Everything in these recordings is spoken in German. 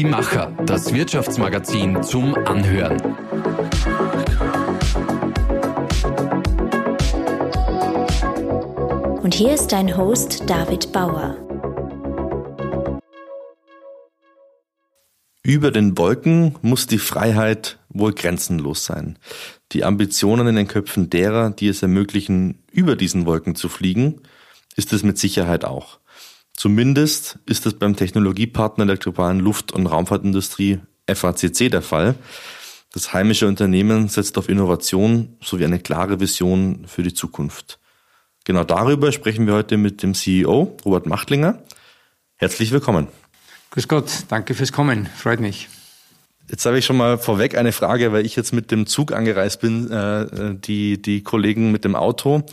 Die Macher, das Wirtschaftsmagazin zum Anhören. Und hier ist dein Host David Bauer. Über den Wolken muss die Freiheit wohl grenzenlos sein. Die Ambitionen in den Köpfen derer, die es ermöglichen, über diesen Wolken zu fliegen, ist es mit Sicherheit auch. Zumindest ist es beim Technologiepartner der globalen Luft- und Raumfahrtindustrie FACC der Fall. Das heimische Unternehmen setzt auf Innovation sowie eine klare Vision für die Zukunft. Genau darüber sprechen wir heute mit dem CEO Robert Machtlinger. Herzlich willkommen. Grüß Gott, danke fürs Kommen, freut mich. Jetzt habe ich schon mal vorweg eine Frage, weil ich jetzt mit dem Zug angereist bin, äh, die, die Kollegen mit dem Auto.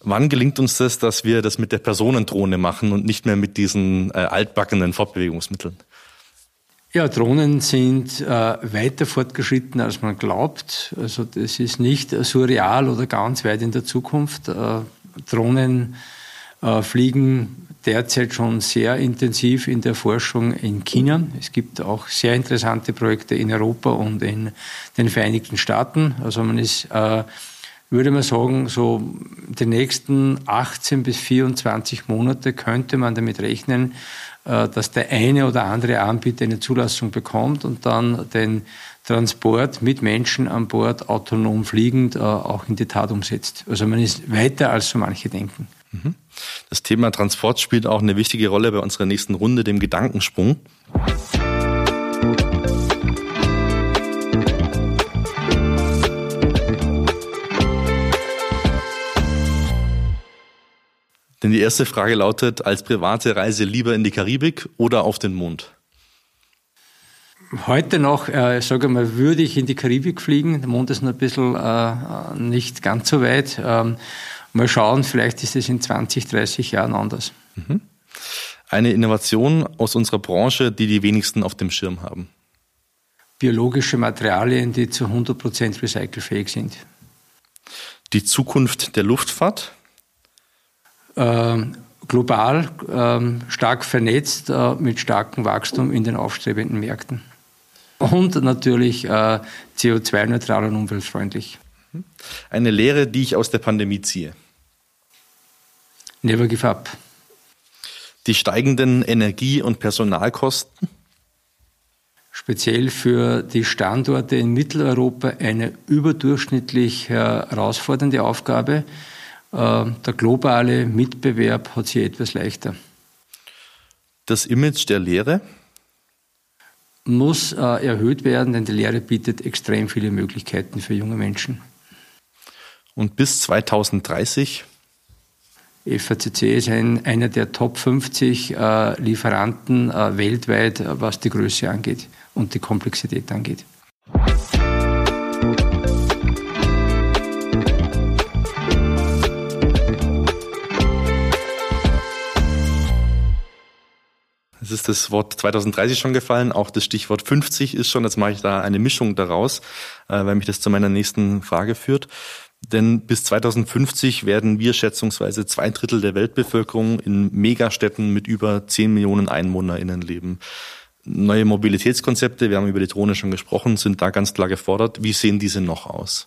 Wann gelingt uns das, dass wir das mit der Personendrohne machen und nicht mehr mit diesen äh, altbackenen Fortbewegungsmitteln? Ja, Drohnen sind äh, weiter fortgeschritten, als man glaubt. Also das ist nicht surreal oder ganz weit in der Zukunft. Äh, Drohnen äh, fliegen derzeit schon sehr intensiv in der Forschung in China. Es gibt auch sehr interessante Projekte in Europa und in den Vereinigten Staaten. Also man ist äh, würde man sagen, so die nächsten 18 bis 24 Monate könnte man damit rechnen, äh, dass der eine oder andere Anbieter eine Zulassung bekommt und dann den Transport mit Menschen an Bord autonom fliegend äh, auch in die Tat umsetzt. Also man ist weiter als so manche denken. Mhm. Das Thema Transport spielt auch eine wichtige Rolle bei unserer nächsten Runde, dem Gedankensprung. Denn die erste Frage lautet, als private Reise lieber in die Karibik oder auf den Mond? Heute noch, äh, sage mal, würde ich in die Karibik fliegen. Der Mond ist noch ein bisschen äh, nicht ganz so weit. Ähm, mal schauen, vielleicht ist es in 20, 30 Jahren anders. Mhm. Eine Innovation aus unserer Branche, die die wenigsten auf dem Schirm haben. Biologische Materialien, die zu 100% recycelfähig sind. Die Zukunft der Luftfahrt? Äh, global äh, stark vernetzt äh, mit starkem Wachstum in den aufstrebenden Märkten. Und natürlich äh, CO2-neutral und umweltfreundlich. Eine Lehre, die ich aus der Pandemie ziehe. Never give up. Die steigenden Energie- und Personalkosten? Speziell für die Standorte in Mitteleuropa eine überdurchschnittlich herausfordernde Aufgabe. Äh, der globale Mitbewerb hat sich etwas leichter. Das Image der Lehre? Muss äh, erhöht werden, denn die Lehre bietet extrem viele Möglichkeiten für junge Menschen. Und bis 2030? FACC ist ein, einer der Top 50 äh, Lieferanten äh, weltweit, was die Größe angeht und die Komplexität angeht. Es ist das Wort 2030 schon gefallen, auch das Stichwort 50 ist schon, jetzt mache ich da eine Mischung daraus, äh, weil mich das zu meiner nächsten Frage führt. Denn bis 2050 werden wir schätzungsweise zwei Drittel der Weltbevölkerung in Megastädten mit über 10 Millionen EinwohnerInnen leben. Neue Mobilitätskonzepte, wir haben über die Drohne schon gesprochen, sind da ganz klar gefordert. Wie sehen diese noch aus?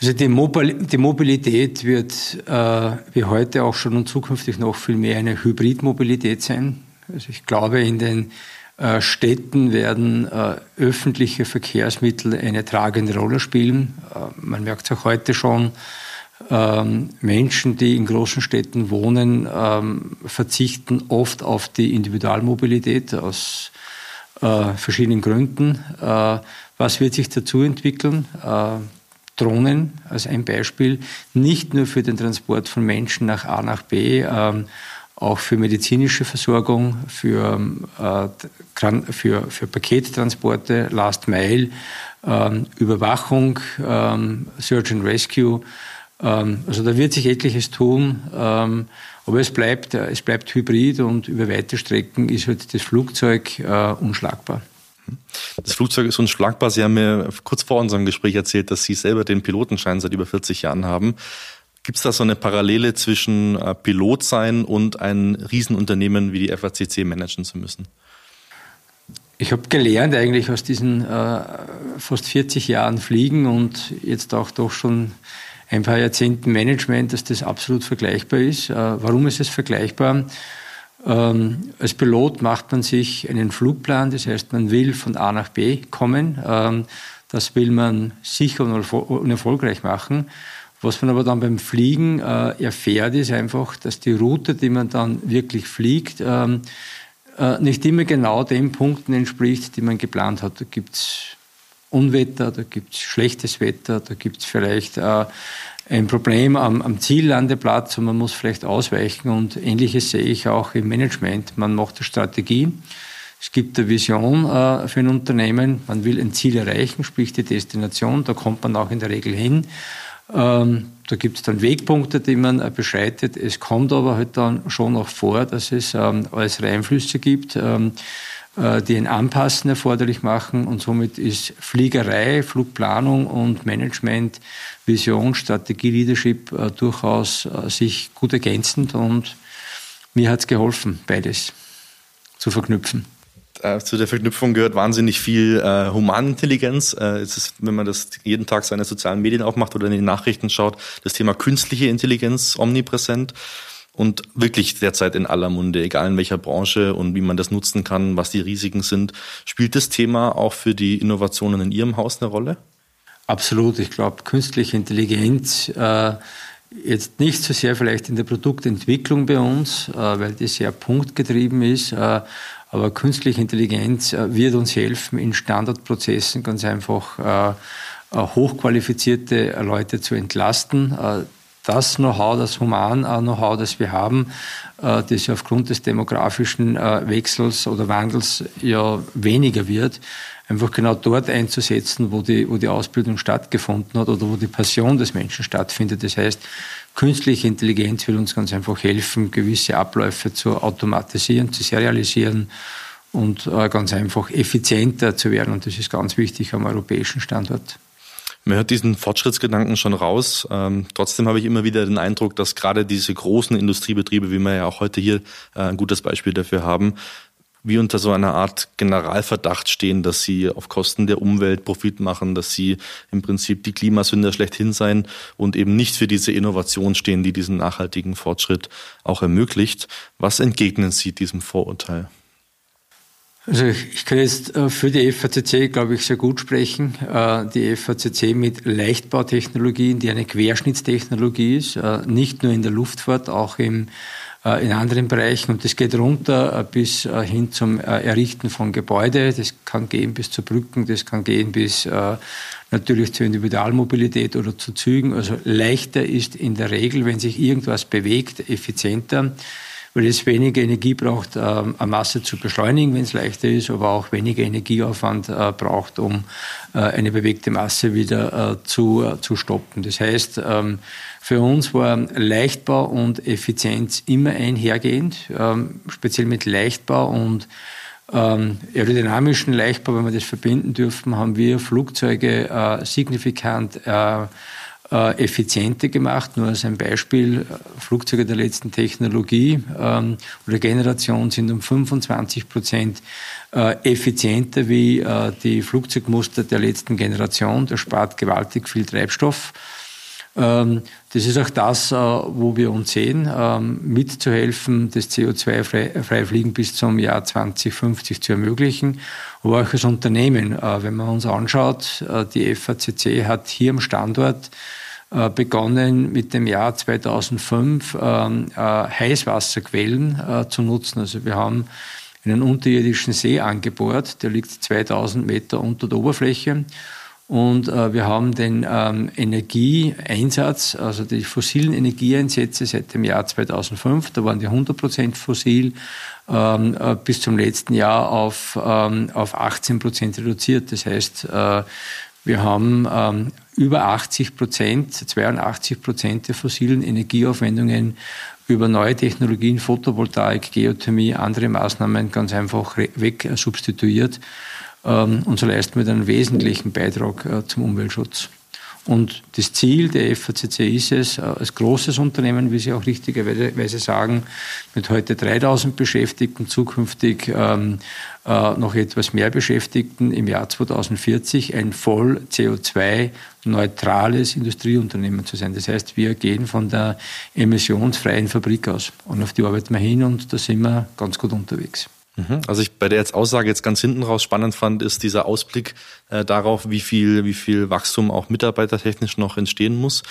Also die, Mobilität wird äh, wie heute auch schon und zukünftig noch viel mehr eine Hybridmobilität sein. Also ich glaube, in den äh, Städten werden äh, öffentliche Verkehrsmittel eine tragende Rolle spielen. Äh, man merkt es auch heute schon. Ähm, Menschen, die in großen Städten wohnen, ähm, verzichten oft auf die Individualmobilität aus äh, verschiedenen Gründen. Äh, was wird sich dazu entwickeln? Drohnen als ein Beispiel, nicht nur für den Transport von Menschen nach A nach B, ähm, auch für medizinische Versorgung, für, äh, für, für Pakettransporte, Last Mile, ähm, Überwachung, ähm, Search and Rescue. Ähm, also da wird sich etliches tun, ähm, aber es bleibt, es bleibt hybrid und über weite Strecken ist halt das Flugzeug äh, unschlagbar. Das Flugzeug ist unschlagbar. Sie haben mir kurz vor unserem Gespräch erzählt, dass Sie selber den Pilotenschein seit über 40 Jahren haben. Gibt es da so eine Parallele zwischen äh, Pilot sein und ein Riesenunternehmen wie die FACC managen zu müssen? Ich habe gelernt eigentlich aus diesen äh, fast 40 Jahren Fliegen und jetzt auch doch schon ein paar Jahrzehnten Management, dass das absolut vergleichbar ist. Äh, warum ist es vergleichbar? Ähm, als Pilot macht man sich einen Flugplan, das heißt, man will von A nach B kommen. Ähm, das will man sicher und erfolgreich machen. Was man aber dann beim Fliegen äh, erfährt, ist einfach, dass die Route, die man dann wirklich fliegt, ähm, äh, nicht immer genau den Punkten entspricht, die man geplant hat. Da gibt es Unwetter, da gibt es schlechtes Wetter, da gibt es vielleicht äh, ein Problem am, am, Ziellandeplatz und man muss vielleicht ausweichen. Und ähnliches sehe ich auch im Management. Man macht eine Strategie. Es gibt eine Vision äh, für ein Unternehmen. Man will ein Ziel erreichen, sprich die Destination. Da kommt man auch in der Regel hin. Ähm, da gibt es dann Wegpunkte, die man äh, beschreitet. Es kommt aber halt dann schon auch vor, dass es ähm, äußere Einflüsse gibt, ähm, äh, die ein Anpassen erforderlich machen. Und somit ist Fliegerei, Flugplanung und Management, Vision, Strategie, Leadership äh, durchaus äh, sich gut ergänzend. Und mir hat es geholfen, beides zu verknüpfen äh, zu der Verknüpfung gehört wahnsinnig viel äh, Humanintelligenz. Äh, ist, wenn man das jeden Tag seine sozialen Medien aufmacht oder in die Nachrichten schaut, das Thema künstliche Intelligenz omnipräsent und wirklich derzeit in aller Munde, egal in welcher Branche und wie man das nutzen kann, was die Risiken sind. Spielt das Thema auch für die Innovationen in Ihrem Haus eine Rolle? Absolut. Ich glaube, künstliche Intelligenz äh, jetzt nicht so sehr vielleicht in der Produktentwicklung bei uns, äh, weil die sehr punktgetrieben ist, äh, aber künstliche Intelligenz äh, wird uns helfen, in Standardprozessen ganz einfach äh, äh, hochqualifizierte Leute zu entlasten. Das Know-how, das Human-Know-how, das wir haben, das ja aufgrund des demografischen Wechsels oder Wandels ja weniger wird, einfach genau dort einzusetzen, wo die, wo die Ausbildung stattgefunden hat oder wo die Passion des Menschen stattfindet. Das heißt, Künstliche Intelligenz will uns ganz einfach helfen, gewisse Abläufe zu automatisieren, zu serialisieren und äh, ganz einfach effizienter zu werden. Und das ist ganz wichtig am europäischen Standort. Man hört diesen Fortschrittsgedanken schon raus. Ähm, trotzdem habe ich immer wieder den Eindruck, dass gerade diese großen Industriebetriebe, wie wir ja auch heute hier äh, ein gutes Beispiel dafür haben, wie unter so einer Art Generalverdacht stehen, dass sie auf Kosten der Umwelt Profit machen, dass sie im Prinzip die Klimasünder schlechthin sein und eben nicht für diese Innovation stehen, die diesen nachhaltigen Fortschritt auch ermöglicht. Was entgegnen Sie diesem Vorurteil? Also ich kann jetzt äh, für die FACC, glaube ich, sehr gut sprechen. Äh, die FACC mit Leichtbautechnologien, die eine Querschnittstechnologie ist, äh, nicht nur in der Luftfahrt, auch im in anderen Bereichen. Und das geht runter bis hin zum Errichten von Gebäude. Das kann gehen bis zu Brücken, das kann gehen bis natürlich zur Individualmobilität oder zu Zügen. Also leichter ist in der Regel, wenn sich irgendwas bewegt, effizienter weil es weniger Energie braucht, eine Masse zu beschleunigen, wenn es leichter ist, aber auch weniger Energieaufwand braucht, um eine bewegte Masse wieder zu, zu stoppen. Das heißt, ähm, für uns war Leichtbau und Effizienz immer einhergehend, ähm, speziell mit Leichtbau und ähm, aerodynamischen Leichtbau, wenn wir das verbinden dürfen, haben wir Flugzeuge äh, signifikant äh, äh, effizienter gemacht. Nur als ein Beispiel, Flugzeuge der letzten Technologie ähm, oder Generation sind um 25 Prozent äh, effizienter wie äh, die Flugzeugmuster der letzten Generation. Das spart gewaltig viel Treibstoff. Ähm, das ist auch das, äh, wo wir uns sehen, ähm, mitzuhelfen, das CO2-freie Fliegen bis zum Jahr 2050 zu ermöglichen. Aber auch als Unternehmen, äh, wenn man uns anschaut, äh, die FACC hat hier am Standort begonnen mit dem Jahr 2005 ähm, Heißwasserquellen zu nutzen. Also wir haben einen unterirdischen See angebohrt, der liegt 2000 Meter unter der Oberfläche und äh, wir haben den ähm, Energieeinsatz, also die fossilen Energieeinsätze seit dem Jahr 2005, da waren die 100 Prozent fossil, ähm, äh, bis zum letzten Jahr auf, ähm, auf 18 Prozent reduziert. Das heißt, äh, wir haben ähm, über 80 Prozent, 82 Prozent der fossilen Energieaufwendungen über neue Technologien, Photovoltaik, Geothermie, andere Maßnahmen ganz einfach weg substituiert. Ähm, und so leisten wir einen wesentlichen Beitrag äh, zum Umweltschutz. Und das Ziel der FACC ist es, äh, als großes Unternehmen, wie Sie auch richtigerweise sagen, mit heute 3000 Beschäftigten, zukünftig ähm, äh, noch etwas mehr Beschäftigten im Jahr 2040 ein voll CO2-neutrales Industrieunternehmen zu sein. Das heißt, wir gehen von der emissionsfreien Fabrik aus und auf die arbeiten wir hin und da sind wir ganz gut unterwegs. Mhm. Also ich bei der jetzt Aussage jetzt ganz hinten raus spannend fand, ist dieser Ausblick äh, darauf, wie viel, wie viel Wachstum auch mitarbeitertechnisch noch entstehen muss.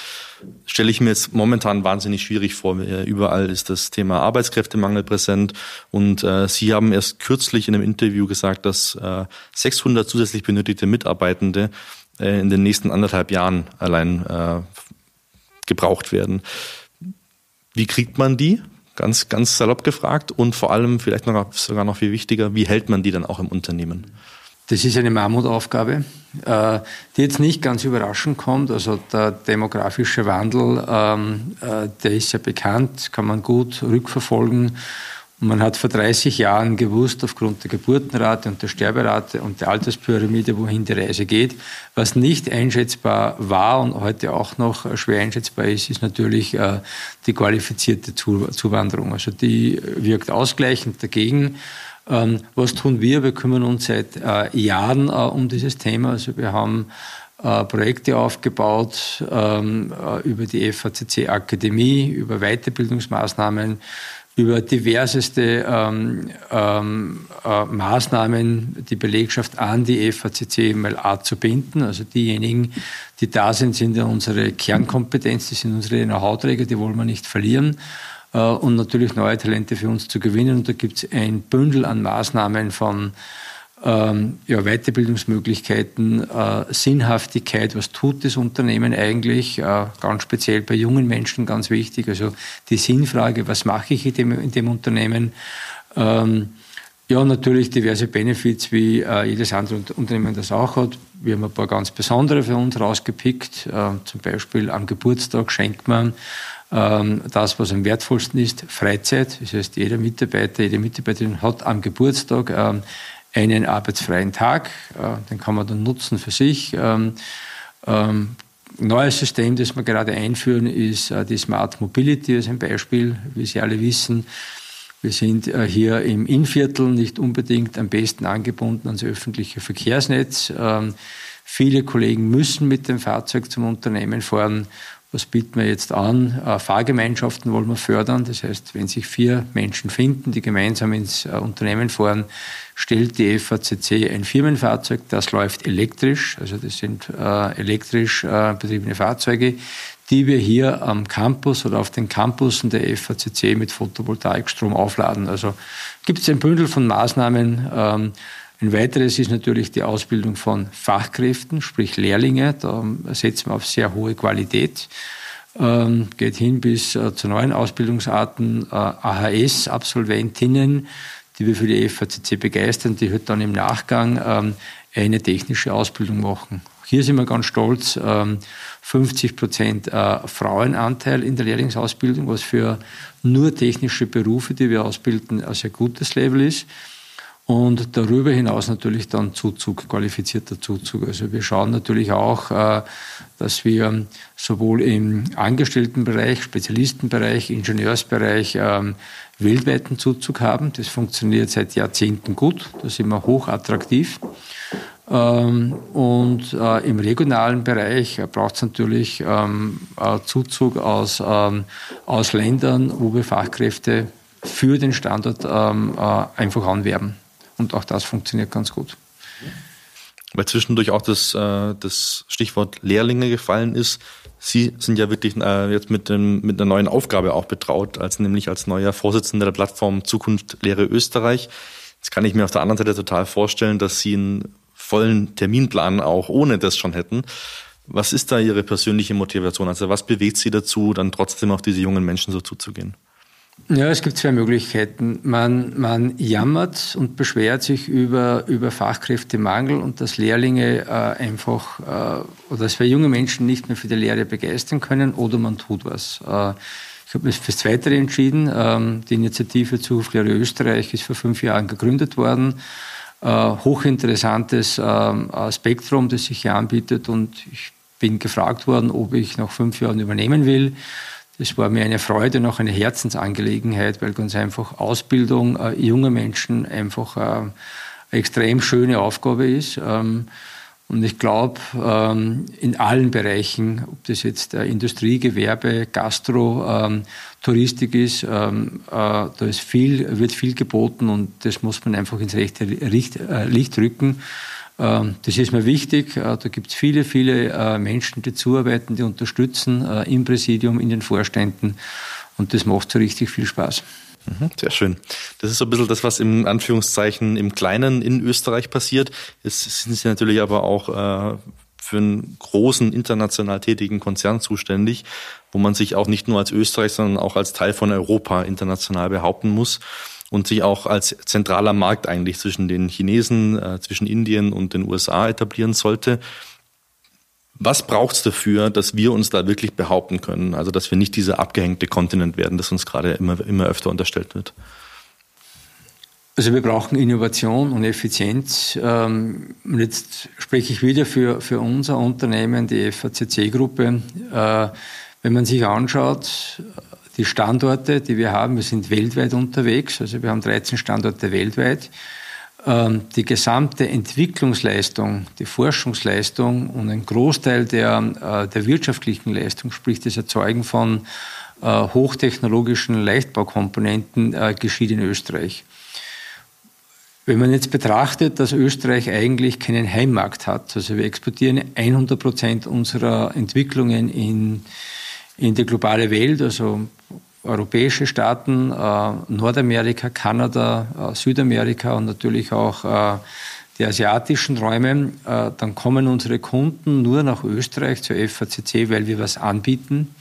Stelle ich mir jetzt momentan wahnsinnig schwierig vor. Überall ist das Thema Arbeitskräftemangel präsent und äh, Sie haben erst kürzlich in einem Interview gesagt, dass äh, 600 zusätzlich benötigte Mitarbeitende äh, in den nächsten anderthalb Jahren allein äh, gebraucht werden. Wie kriegt man die? Ganz, ganz salopp gefragt und vor allem vielleicht noch, sogar noch viel wichtiger, wie hält man die dann auch im Unternehmen? Das ist eine Mammutaufgabe, äh, die jetzt nicht ganz überraschend kommt. Also der demografische Wandel, ähm, äh, der ist ja bekannt, kann man gut rückverfolgen. Man hat vor 30 Jahren gewusst, aufgrund der Geburtenrate und der Sterberate und der Alterspyramide, wohin die Reise geht. Was nicht einschätzbar war und heute auch noch schwer einschätzbar ist, ist natürlich äh, die qualifizierte Zuwanderung. Also die wirkt ausgleichend dagegen. Ähm, was tun wir? Wir kümmern uns seit äh, Jahren äh, um dieses Thema. Also wir haben Projekte aufgebaut ähm, über die FACC Akademie, über Weiterbildungsmaßnahmen, über diverseste ähm, ähm, äh, Maßnahmen die Belegschaft an die FACC MLA zu binden. Also diejenigen, die da sind, sind ja unsere Kernkompetenz, die sind unsere Know-how-Träger, die wollen wir nicht verlieren. Äh, und natürlich neue Talente für uns zu gewinnen. Und da gibt es ein Bündel an Maßnahmen von ähm, ja, Weiterbildungsmöglichkeiten, äh, Sinnhaftigkeit, was tut das Unternehmen eigentlich, äh, ganz speziell bei jungen Menschen ganz wichtig, also die Sinnfrage, was mache ich in dem, in dem Unternehmen. Ähm, ja, natürlich diverse Benefits, wie äh, jedes andere Unternehmen das auch hat. Wir haben ein paar ganz besondere für uns rausgepickt. Äh, zum Beispiel am Geburtstag schenkt man ähm, das, was am wertvollsten ist, Freizeit. Das heißt, jeder Mitarbeiter, jede Mitarbeiterin hat am Geburtstag ähm, einen arbeitsfreien Tag. Äh, den kann man dann nutzen für sich. Ähm, ähm, neues System, das wir gerade einführen, ist äh, die Smart Mobility als ein Beispiel. Wie Sie alle wissen, wir sind äh, hier im Innviertel nicht unbedingt am besten angebunden ans öffentliche Verkehrsnetz. Ähm, viele Kollegen müssen mit dem Fahrzeug zum Unternehmen fahren was bieten wir jetzt an? Äh, Fahrgemeinschaften wollen wir fördern. Das heißt, wenn sich vier Menschen finden, die gemeinsam ins äh, Unternehmen fahren, stellt die FACC ein Firmenfahrzeug, das läuft elektrisch. Also das sind äh, elektrisch betriebene Fahrzeuge, die wir hier am Campus oder auf den Campussen der FACC mit Photovoltaikstrom aufladen. Also gibt es ein Bündel von Maßnahmen, ähm, ein weiteres ist natürlich die Ausbildung von Fachkräften, sprich Lehrlinge. Da setzen wir auf sehr hohe Qualität. Ähm, geht hin bis äh, zu neuen Ausbildungsarten, äh, AHS-Absolventinnen, die wir für die FACC begeistern, die halt dann im Nachgang ähm, eine technische Ausbildung machen. Hier sind wir ganz stolz, ähm, 50 Prozent äh, Frauenanteil in der Lehrlingsausbildung, was für nur technische Berufe, die wir ausbilden, ein sehr gutes Level ist. Und darüber hinaus natürlich dann Zuzug, qualifizierter Zuzug. Also wir schauen natürlich auch, äh, dass wir sowohl im Angestelltenbereich, Spezialistenbereich, Ingenieursbereich ähm, weltweiten Zuzug haben. Das funktioniert seit Jahrzehnten gut. Da sind wir hoch attraktiv. Ähm, und äh, im regionalen Bereich braucht es natürlich ähm, Zuzug aus, aus Ländern, wo wir Fachkräfte für den Standort äh, einfach anwerben. Und auch das funktioniert ganz gut. Weil zwischendurch auch das, äh, das Stichwort Lehrlinge gefallen ist. Sie sind ja wirklich äh, jetzt mit, dem, mit einer neuen Aufgabe auch betraut, als nämlich als neuer Vorsitzender der Plattform Zukunft Lehre Österreich. Jetzt kann ich mir auf der anderen Seite total vorstellen, dass Sie einen vollen Terminplan auch ohne das schon hätten. Was ist da Ihre persönliche Motivation? Also was bewegt Sie dazu, dann trotzdem auf diese jungen Menschen so zuzugehen? Ja, es gibt zwei Möglichkeiten. Man, man jammert und beschwert sich über, über Fachkräftemangel und dass Lehrlinge äh, einfach äh, oder dass wir junge Menschen nicht mehr für die Lehre begeistern können oder man tut was. Äh, ich habe mich fürs Zweite entschieden. Ähm, die Initiative Zukunftslehre Österreich ist vor fünf Jahren gegründet worden. Äh, hochinteressantes ähm, Spektrum, das sich hier anbietet und ich bin gefragt worden, ob ich nach fünf Jahren übernehmen will. Das war mir eine Freude und auch eine Herzensangelegenheit, weil ganz einfach Ausbildung äh, junger Menschen einfach äh, eine extrem schöne Aufgabe ist. Ähm, und ich glaube, ähm, in allen Bereichen, ob das jetzt äh, Industrie, Gewerbe, Gastro, ähm, Touristik ist, ähm, äh, da ist viel, wird viel geboten und das muss man einfach ins rechte Licht, äh, Licht rücken. Ähm, das ist mir wichtig. Äh, da gibt es viele, viele äh, Menschen, die zuarbeiten, die unterstützen äh, im Präsidium, in den Vorständen und das macht so richtig viel Spaß. Mhm, sehr schön. Das ist so ein bisschen das, was im Anführungszeichen im Kleinen in Österreich passiert. Es sind Sie natürlich aber auch für einen großen international tätigen Konzern zuständig, wo man sich auch nicht nur als Österreich, sondern auch als Teil von Europa international behaupten muss und sich auch als zentraler Markt eigentlich zwischen den Chinesen, äh, zwischen Indien und den USA etablieren sollte. Was braucht es dafür, dass wir uns da wirklich behaupten können? Also, dass wir nicht dieser abgehängte Kontinent werden, das uns gerade immer, immer öfter unterstellt wird. Also wir brauchen Innovation und Effizienz. Ähm, jetzt spreche ich wieder für, für unser Unternehmen, die FACC-Gruppe. Äh, wenn man sich anschaut, die Standorte, die wir haben, wir sind weltweit unterwegs, also wir haben 13 Standorte weltweit. Ähm, die gesamte Entwicklungsleistung, die Forschungsleistung und ein Großteil der, äh, der wirtschaftlichen Leistung, sprich das Erzeugen von äh, hochtechnologischen Leichtbaukomponenten, äh, geschieht in Österreich. Wenn man jetzt betrachtet, dass Österreich eigentlich keinen Heimmarkt hat, also wir exportieren 100 Prozent unserer Entwicklungen in, in die globale Welt, also europäische Staaten, äh, Nordamerika, Kanada, äh, Südamerika und natürlich auch äh, die asiatischen Räume, dann kommen unsere Kunden nur nach Österreich zur FACC, weil wir was anbieten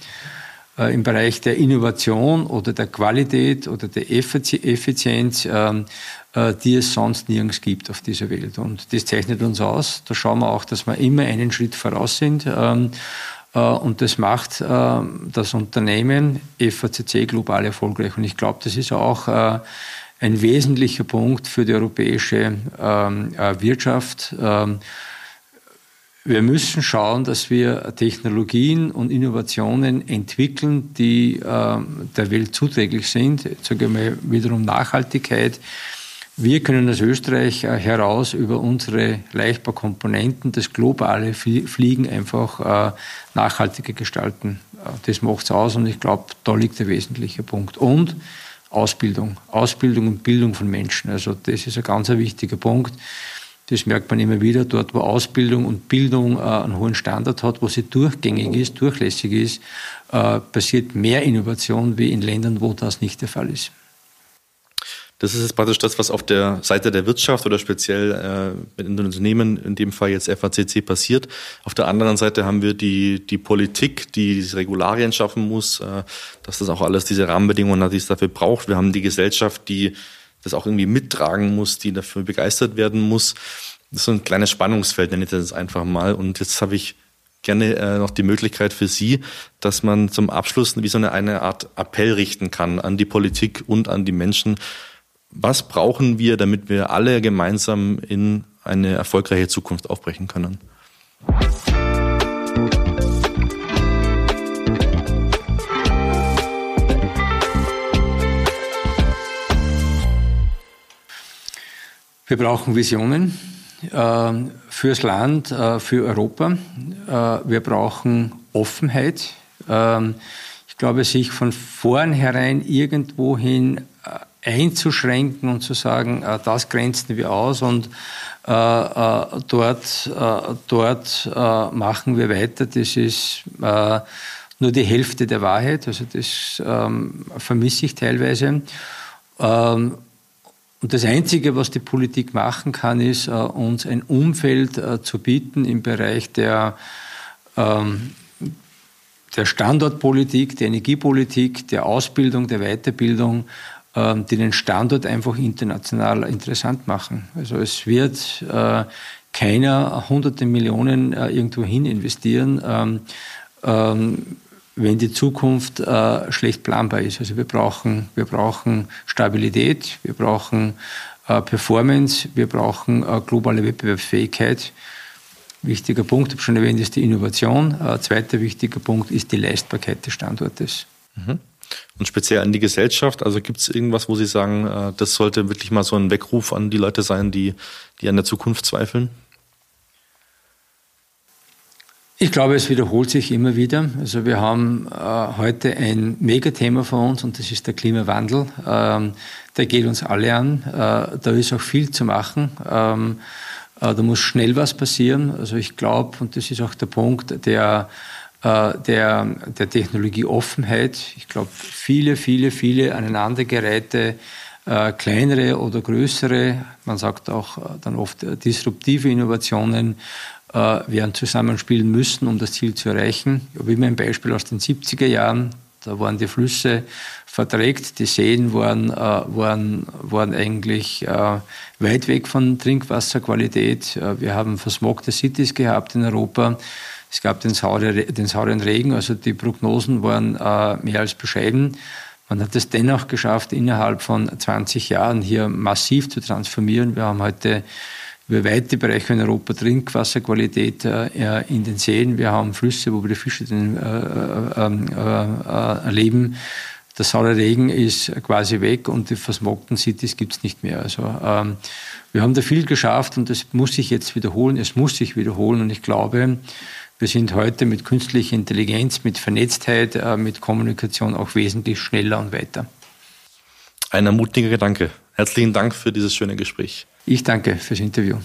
im Bereich der Innovation oder der Qualität oder der Effizienz, ähm, die es sonst nirgends gibt auf dieser Welt. Und das zeichnet uns aus. Da schauen wir auch, dass wir immer einen Schritt voraus sind. Ähm, äh, und das macht äh, das Unternehmen FACC global erfolgreich. Und ich glaube, das ist auch äh, ein wesentlicher Punkt für die europäische ähm, Wirtschaft. Ähm, wir müssen schauen, dass wir Technologien und Innovationen entwickeln, die der Welt zuträglich sind. Jetzt sage ich mal wiederum Nachhaltigkeit. Wir können aus Österreich äh, heraus über unsere Leichtbaukomponenten das globale Fliegen einfach äh, nachhaltiger gestalten. Äh, das macht es aus und ich glaube, da liegt der wesentliche Punkt. Und Ausbildung. Ausbildung und Bildung von Menschen. Also das ist ein ganz wichtiger Punkt. Das merkt man immer wieder. Dort, wo Ausbildung und Bildung einen hohen Standard hat, wo sie durchgängig ist, durchlässig ist, passiert mehr Innovation wie in Ländern, wo das nicht der Fall ist. Das ist jetzt praktisch das, was auf der Seite der Wirtschaft oder speziell äh, mit den Unternehmen, in dem Fall jetzt FACC, passiert. Auf der anderen Seite haben wir die, die Politik, die diese Regularien schaffen muss, äh, dass das auch alles diese Rahmenbedingungen hat, die es dafür braucht. Wir haben die Gesellschaft, die das auch irgendwie mittragen muss, die dafür begeistert werden muss. Das ist so ein kleines Spannungsfeld, nenne ich das jetzt einfach mal. Und jetzt habe ich gerne äh, noch die Möglichkeit für Sie, dass man zum Abschluss wie so eine, eine Art Appell richten kann an die Politik und an die Menschen, was brauchen wir, damit wir alle gemeinsam in eine erfolgreiche Zukunft aufbrechen können? Wir brauchen Visionen äh, fürs Land, äh, für Europa. Äh, wir brauchen Offenheit. Ähm, ich glaube, sich von vornherein irgendwohin einzuschränken und zu sagen, äh, das grenzen wir aus und äh, äh, dort, dort machen wir weiter. Das ist nur die Hälfte der Wahrheit. Also das ähm, vermisse ich teilweise. Ähm, und das Einzige, was die Politik machen kann, ist, uns ein Umfeld zu bieten im Bereich der, ähm, der Standortpolitik, der Energiepolitik, der Ausbildung, der Weiterbildung, die den Standort einfach international interessant machen. Also es wird äh, keiner hunderte Millionen äh, irgendwo hin investieren, ähm, ähm, wenn die Zukunft äh, schlecht planbar ist. Also wir brauchen, wir brauchen Stabilität, wir brauchen Performance, wir brauchen globale Wettbewerbsfähigkeit. wichtiger Punkt, ich habe schon erwähnt, ist die Innovation. Ein zweiter wichtiger Punkt ist die Leistbarkeit des Standortes. Mhm. Und speziell an die Gesellschaft, also gibt es irgendwas, wo Sie sagen, äh, das sollte wirklich mal so ein Weckruf an die Leute sein, die, die an der Zukunft zweifeln? Ich glaube, es wiederholt sich immer wieder. Also wir haben äh, heute ein Megathema vor uns und das ist der Klimawandel. Ähm, der geht uns alle an. Äh, da ist auch viel zu machen. Ähm, äh, da muss schnell was passieren. Also ich glaube, und das ist auch der Punkt, der der, der Technologieoffenheit. Ich glaube, viele, viele, viele aneinandergereihte äh, kleinere oder größere, man sagt auch äh, dann oft äh, disruptive Innovationen, äh, werden zusammenspielen müssen, um das Ziel zu erreichen. Ich habe immer ein Beispiel aus den 70er Jahren. Da waren die Flüsse verdreckt, die Seen waren, äh, waren, waren eigentlich äh, weit weg von Trinkwasserqualität. Äh, wir haben versmogte Cities gehabt in Europa. Es gab den, saure, den sauren Regen, also die Prognosen waren äh, mehr als bescheiden. Man hat es dennoch geschafft, innerhalb von 20 Jahren hier massiv zu transformieren. Wir haben heute über weite Bereiche in Europa Trinkwasserqualität äh, in den Seen. Wir haben Flüsse, wo wir die Fische den, äh, äh, ähm, äh, erleben. Der saure Regen ist quasi weg und die versmogten Cities gibt es nicht mehr. Also ähm, wir haben da viel geschafft und das muss sich jetzt wiederholen. Es muss sich wiederholen und ich glaube, wir sind heute mit künstlicher Intelligenz, mit Vernetztheit, äh, mit Kommunikation auch wesentlich schneller und weiter. Ein ermutiger Gedanke. Herzlichen Dank für dieses schöne Gespräch. Ich danke fürs Interview.